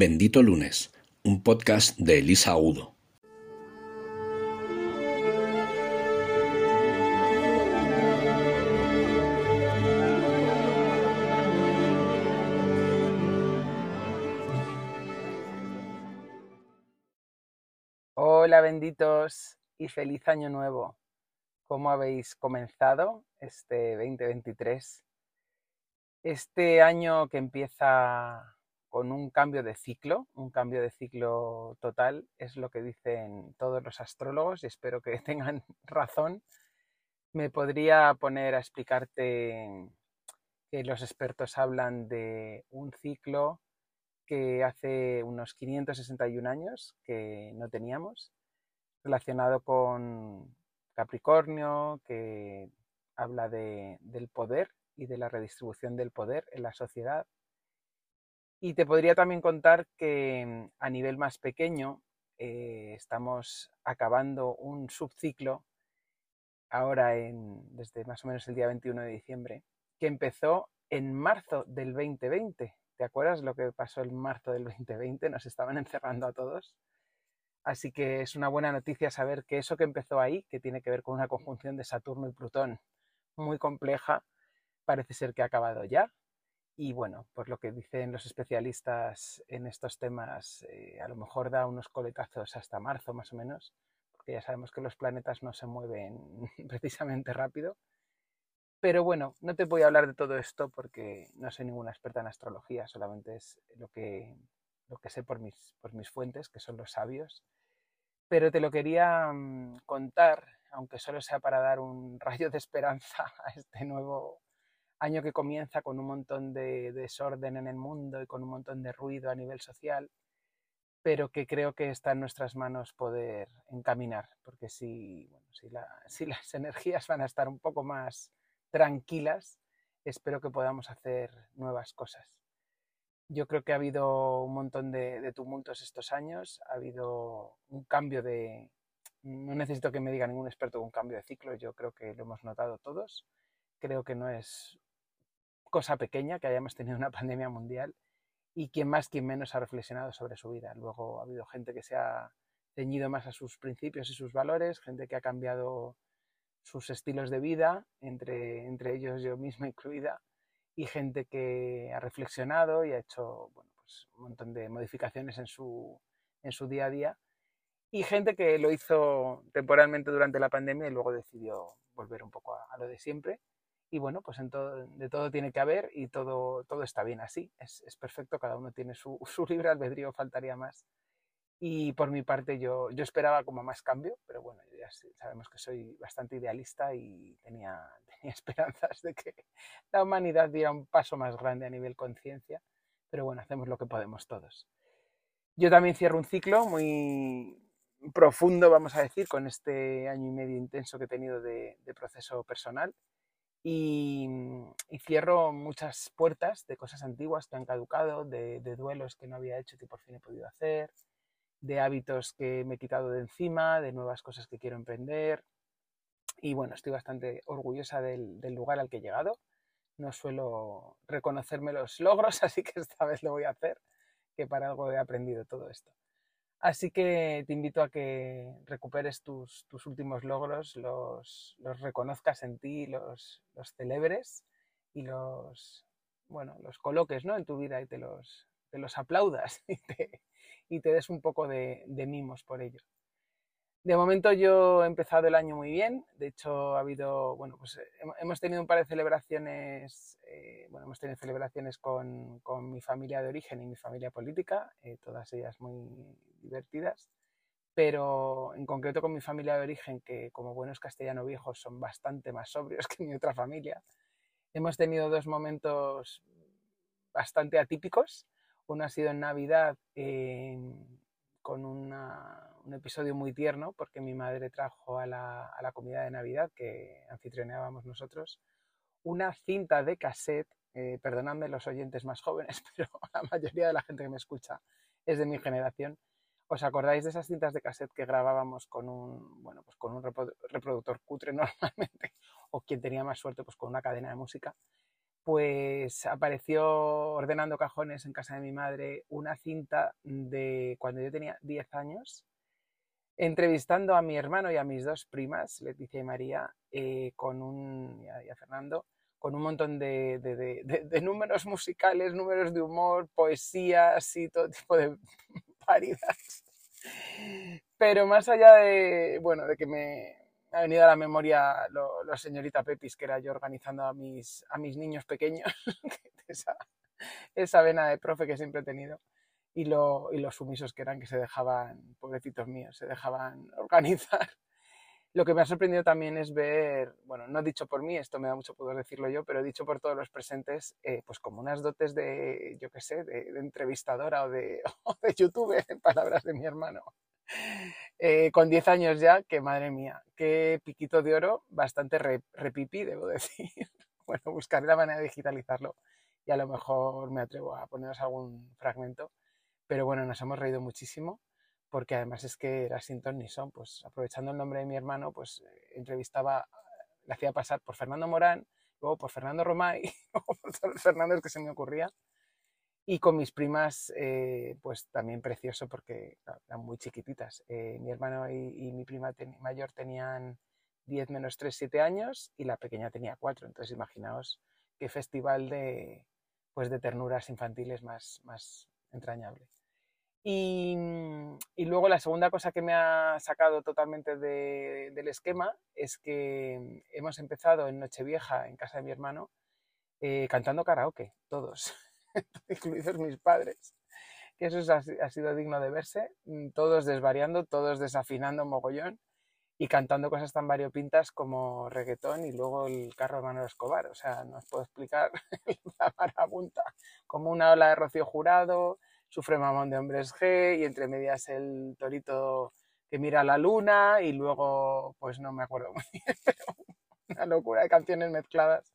Bendito Lunes, un podcast de Elisa Udo. Hola benditos y feliz año nuevo. ¿Cómo habéis comenzado este 2023? Este año que empieza con un cambio de ciclo, un cambio de ciclo total, es lo que dicen todos los astrólogos y espero que tengan razón. Me podría poner a explicarte que los expertos hablan de un ciclo que hace unos 561 años que no teníamos, relacionado con Capricornio, que habla del poder y de la redistribución del poder en la sociedad. Y te podría también contar que mm, a nivel más pequeño eh, estamos acabando un subciclo ahora en, desde más o menos el día 21 de diciembre, que empezó en marzo del 2020. ¿Te acuerdas lo que pasó en marzo del 2020? Nos estaban encerrando a todos. Así que es una buena noticia saber que eso que empezó ahí, que tiene que ver con una conjunción de Saturno y Plutón muy compleja, parece ser que ha acabado ya. Y bueno, por lo que dicen los especialistas en estos temas, eh, a lo mejor da unos coletazos hasta marzo más o menos, porque ya sabemos que los planetas no se mueven precisamente rápido. Pero bueno, no te voy a hablar de todo esto porque no soy ninguna experta en astrología, solamente es lo que, lo que sé por mis, por mis fuentes, que son los sabios. Pero te lo quería mm, contar, aunque solo sea para dar un rayo de esperanza a este nuevo año que comienza con un montón de desorden en el mundo y con un montón de ruido a nivel social, pero que creo que está en nuestras manos poder encaminar, porque si, si, si las energías van a estar un poco más tranquilas, espero que podamos hacer nuevas cosas. Yo creo que ha habido un montón de, tumultos estos años, ha habido un cambio de... No necesito que me diga ningún experto un cambio de ciclo, yo creo que lo hemos notado todos. Creo que no es cosa pequeña que hayamos tenido una pandemia mundial y quien más, quien menos ha reflexionado sobre su vida. Luego ha habido gente que se ha ceñido más a sus principios y sus valores, gente que ha cambiado sus estilos de vida, entre, entre ellos yo misma incluida, y gente que ha reflexionado y ha hecho bueno, pues un montón de modificaciones en su, en su día a día, y gente que lo hizo temporalmente durante la pandemia y luego decidió volver un poco a lo de siempre y bueno, pues de todo tiene que haber y todo, todo está bien así, es, es perfecto, cada uno tiene su, su, libre albedrío, faltaría más. Y por mi parte yo, yo esperaba como más cambio, pero bueno, ya sabemos que soy bastante idealista y tenía, tenía esperanzas de que la humanidad diera un paso más grande a nivel conciencia, pero bueno, hacemos lo que podemos todos. Yo también cierro un ciclo muy profundo, vamos a decir, con este año y medio intenso que he tenido de proceso personal Mm, y, cierro muchas puertas de cosas antiguas que han caducado, de, duelos que no había hecho y que por fin he podido hacer, de hábitos que me he quitado de encima, de nuevas cosas que quiero emprender. Y bueno, estoy bastante orgullosa del lugar al que he llegado. No suelo reconocerme los logros, así que esta vez lo voy a hacer, que para algo he aprendido todo esto. Así que te invito a que recuperes tus, últimos logros, los, reconozcas en ti, los, celebres y los, bueno, los coloques ¿no? en tu vida y te los, te los aplaudas y te, des un poco de mimos por ello. De momento yo he empezado el año muy bien, de hecho ha habido, bueno, pues eh, hemos tenido un par de celebraciones, eh, bueno, hemos tenido celebraciones con, con, mi familia de origen y mi familia política, eh, todas ellas muy divertidas, pero en concreto con mi familia de origen, que como buenos castellano viejos son bastante más sobrios que mi otra familia, hemos tenido dos momentos bastante atípicos. Uno ha sido en Navidad con una, un episodio muy tierno porque mi madre trajo a la, a la comida de Navidad que anfitrioneábamos nosotros una cinta de cassette, eh, perdonadme los oyentes más jóvenes, pero la mayoría de la gente que me escucha es de mi generación. ¿Os acordáis de esas cintas de cassette que grabábamos con un, bueno, pues con un reproductor cutre normalmente? O quien tenía más suerte, pues con una cadena de música. pues apareció ordenando cajones en casa de mi madre una cinta de cuando yo tenía 10 años, entrevistando a mi hermano y a mis dos primas, Leticia y María, eh, con un, y a, Fernando, con un montón de, de, números musicales, números de humor, poesías y todo tipo de Pero más allá de, bueno, de que me, ha venido a la memoria lo, señorita Pepis, que era yo organizando a mis, a mis niños pequeños, esa, esa vena de profe que siempre he tenido, y lo, y los sumisos que eran, que se dejaban, pobrecitos míos, se dejaban organizar. Lo que me ha sorprendido también es ver, bueno, no dicho por mí, esto me da mucho poder decirlo yo, pero dicho por todos los presentes, eh, pues como unas dotes de, yo qué sé, de, entrevistadora o de, o de youtuber, en palabras de mi hermano. Eh, con 10 años ya, que madre mía, qué piquito de oro, bastante repipi, debo decir. bueno, buscaré la manera de digitalizarlo y a lo mejor me atrevo a poneros algún fragmento. Pero bueno, nos hemos reído muchísimo porque además es que era sin ni son, pues aprovechando el nombre de mi hermano, pues eh, entrevistaba, le hacía pasar por Fernando Morán, luego por Fernando Romay, luego por los que se me ocurría. Y con mis primas, eh, pues también precioso porque eran muy chiquititas. Eh, mi hermano y, mi prima mayor tenían 10 menos 3, 7 años y la pequeña tenía 4. Entonces imaginaos qué festival de, pues de ternuras infantiles más, más entrañable. Y, y, luego la segunda cosa que me ha sacado totalmente del esquema es que hemos empezado en Nochevieja en casa de mi hermano eh, cantando karaoke, todos. incluidos mis padres, que eso ha, sido digno de verse, mm, todos desvariando, todos desafinando mogollón y cantando cosas tan variopintas como reggaetón y luego el carro de Manuel Escobar. O sea, no os puedo explicar la marabunta, como una ola de Rocío Jurado, Sufre Mamón de Hombres G y entre medias el torito que mira la luna y luego, pues no me acuerdo muy bien, pero una locura de canciones mezcladas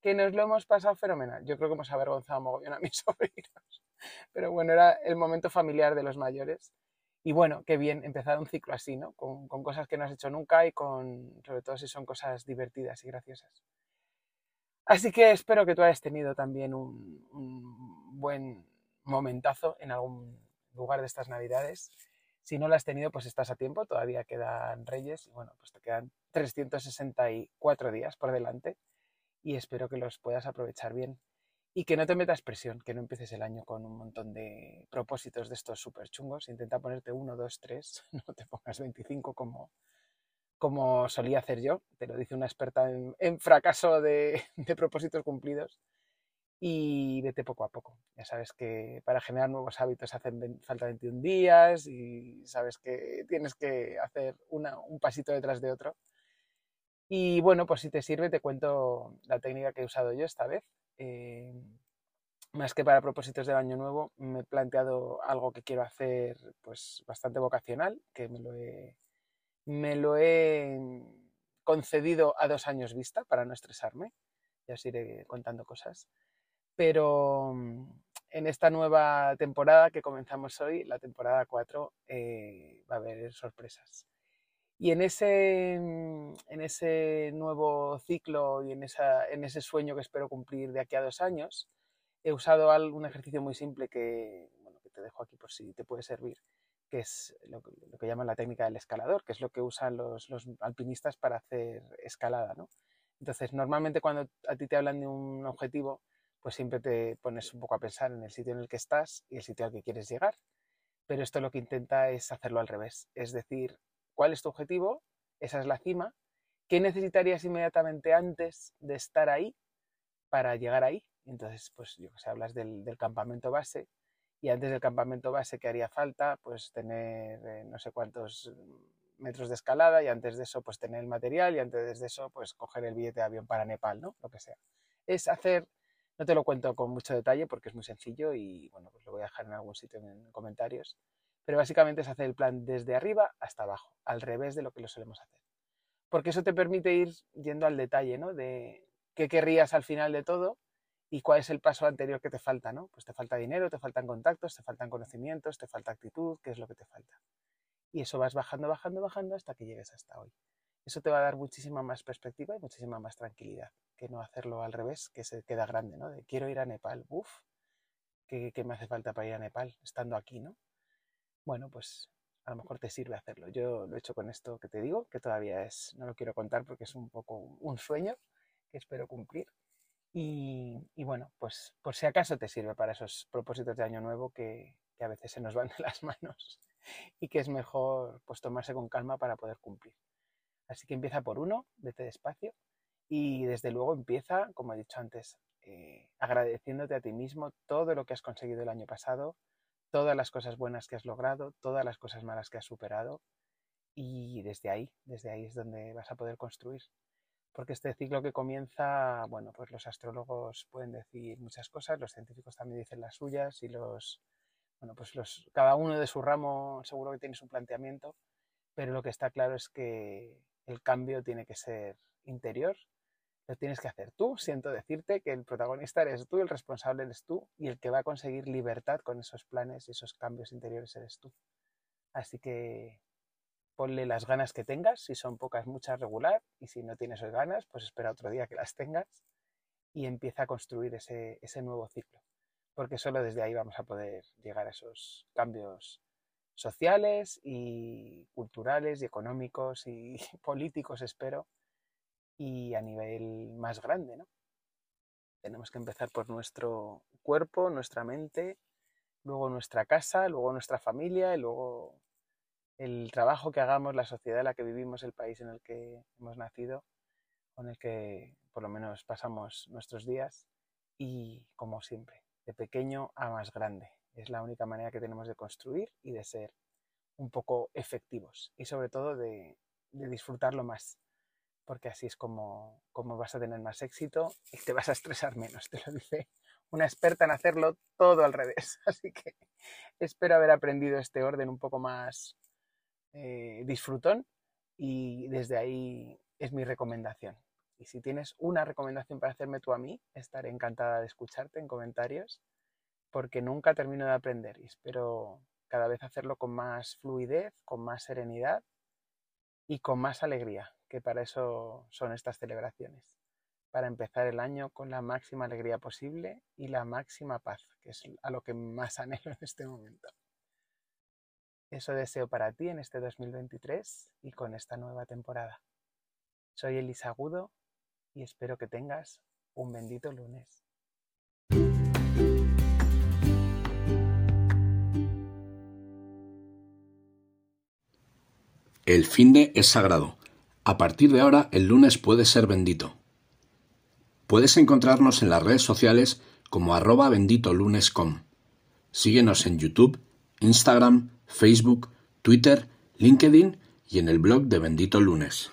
que nos lo hemos pasado fenomenal. Yo creo que hemos avergonzado mogollón a mis sobrinos. Pero bueno, era el momento familiar de los mayores. Y bueno, qué bien empezar un ciclo así, ¿no? Con, cosas que no has hecho nunca y con, sobre todo si son cosas divertidas y graciosas. Así que espero que tú hayas tenido también un, un buen momentazo en algún lugar de estas navidades. Si no lo has tenido, pues estás a tiempo, todavía quedan Reyes y bueno, pues te quedan 364 días por delante y espero que los puedas aprovechar bien y que no te metas presión, que no empieces el año con un montón de propósitos de estos súper chungos. Intenta ponerte uno, dos, tres, no te pongas 25 como, como solía hacer yo, te lo dice una experta en, fracaso de, de, propósitos cumplidos. Y vete poco a poco. Ya sabes que para generar nuevos hábitos hacen falta 21 días y sabes que tienes que hacer una, un pasito detrás de otro y bueno, pues si te sirve, te cuento la técnica que he usado yo esta vez. Eh, más que para propósitos de año nuevo, me he planteado algo que quiero hacer pues bastante vocacional, que me lo he, me lo he concedido a dos años vista para no estresarme. Ya os iré contando cosas. Pero mm, en esta nueva temporada que comenzamos hoy, la temporada 4, eh, va a haber sorpresas. Y en ese, mm, en ese nuevo ciclo y en, esa, en ese sueño que espero cumplir de aquí a dos años, he usado un ejercicio muy simple que, bueno, que te dejo aquí por si te puede servir, que es lo, lo, que llaman la técnica del escalador, que es lo que usan los, los alpinistas para hacer escalada. ¿no? Entonces, normalmente cuando a ti te hablan de un objetivo, pues siempre te pones un poco a pensar en el sitio en el que estás y el sitio al que quieres llegar. Pero esto lo que intenta es hacerlo al revés, es decir, cuál es tu objetivo, esa es la cima, qué necesitarías inmediatamente antes de estar ahí para llegar ahí. Entonces, pues yo que sé, hablas del, campamento base y antes del campamento base que haría falta, pues tener eh, no sé cuántos metros de escalada y antes de eso pues tener el material y antes de eso pues coger el billete de avión para Nepal, ¿no? Lo que sea. Es hacer, no te lo cuento con mucho detalle porque es muy sencillo y bueno, pues lo voy a dejar en algún sitio en comentarios, pero básicamente es hacer el plan desde arriba hasta abajo, al revés de lo que lo solemos hacer. Porque eso te permite ir yendo al detalle, ¿no? De qué querrías al final de todo y cuál es el paso anterior que te falta, ¿no? Pues te falta dinero, te faltan contactos, te faltan conocimientos, te falta actitud, ¿qué es lo que te falta? Y eso vas bajando, bajando, bajando hasta que llegues hasta hoy. Eso te va a dar muchísima más perspectiva y muchísima más tranquilidad, no hacerlo al revés, que se queda grande, ¿no? De quiero ir a Nepal, uff, ¿qué, ¿qué, me hace falta para ir a Nepal estando aquí, ¿no? Bueno, pues a lo mejor te sirve hacerlo. Yo lo he hecho con esto que te digo, que todavía es, no lo quiero contar porque es un poco un sueño que espero cumplir. Y, y bueno, pues por si acaso te sirve para esos propósitos de año nuevo que, que a veces se nos van de las manos y que es mejor pues tomarse con calma para poder cumplir. Así que empieza por uno, vete despacio y desde luego empieza, como he dicho antes, eh, agradeciéndote a ti mismo todo lo que has conseguido el año pasado, todas las cosas buenas que has logrado, todas las cosas malas que has superado y desde ahí, desde ahí es donde vas a poder construir. Porque este ciclo que comienza, bueno, pues los astrólogos pueden decir muchas cosas, los científicos también dicen las suyas y los, bueno, pues los, cada uno de su ramo seguro que tiene su planteamiento, pero lo que está claro es que el cambio tiene que ser interior, lo tienes que hacer tú. Siento decirte que el protagonista eres tú, el responsable eres tú y el que va a conseguir libertad con esos planes y esos cambios interiores eres tú. Así que ponle las ganas que tengas, si son pocas, muchas, regular, y si no tienes ganas, pues espera otro día que las tengas y empieza a construir ese, ese nuevo ciclo, porque solo desde ahí vamos a poder llegar a esos cambios sociales y culturales y económicos y políticos, espero, y a nivel más grande, ¿no? Tenemos que empezar por nuestro cuerpo, nuestra mente, luego nuestra casa, luego nuestra familia y luego el trabajo que hagamos, la sociedad en la que vivimos, el país en el que hemos nacido, con el que por lo menos pasamos nuestros días y como siempre, de pequeño a más grande. Es la única manera que tenemos de construir y de ser un poco efectivos y sobre todo de, de disfrutarlo más porque así es como, como vas a tener más éxito y te vas a estresar menos, te lo dice una experta en hacerlo todo al revés. Así que espero haber aprendido este orden un poco más eh, disfrutón y desde ahí es mi recomendación. Y si tienes una recomendación para hacerme tú a mí, estaré encantada de escucharte en comentarios porque nunca termino de aprender y espero cada vez hacerlo con más fluidez, con más serenidad y con más alegría, que para eso son estas celebraciones, para empezar el año con la máxima alegría posible y la máxima paz, que es a lo que más anhelo en este momento. Eso deseo para ti en este 2023 y con esta nueva temporada. Soy Elisa Agudo y espero que tengas un bendito lunes. El finde es sagrado. A partir de ahora, el lunes puede ser bendito. Puedes encontrarnos en las redes sociales como arroba benditolunes.com. Síguenos en YouTube, Instagram, Facebook, Twitter, LinkedIn y en el blog de Bendito Lunes.